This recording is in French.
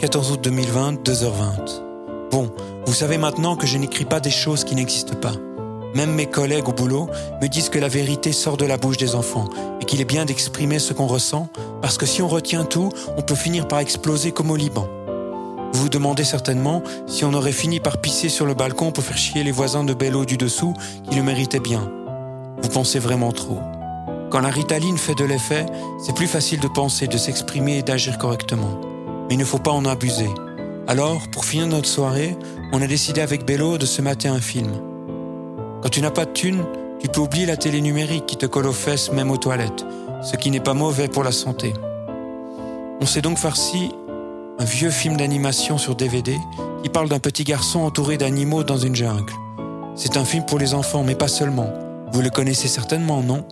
14 août 2020, 2h20. Bon, vous savez maintenant que je n'écris pas des choses qui n'existent pas. Même mes collègues au boulot me disent que la vérité sort de la bouche des enfants et qu'il est bien d'exprimer ce qu'on ressent parce que si on retient tout, on peut finir par exploser comme au Liban. Vous vous demandez certainement si on aurait fini par pisser sur le balcon pour faire chier les voisins de Bello du dessous qui le méritaient bien. Vous pensez vraiment trop. Quand la ritaline fait de l'effet, c'est plus facile de penser, de s'exprimer et d'agir correctement. Mais il ne faut pas en abuser. Alors, pour finir notre soirée, on a décidé avec Bello de se mater un film. Quand tu n'as pas de thunes, tu peux oublier la télé numérique qui te colle aux fesses même aux toilettes, ce qui n'est pas mauvais pour la santé. On s'est donc farci un vieux film d'animation sur DVD qui parle d'un petit garçon entouré d'animaux dans une jungle. C'est un film pour les enfants, mais pas seulement. Vous le connaissez certainement, non?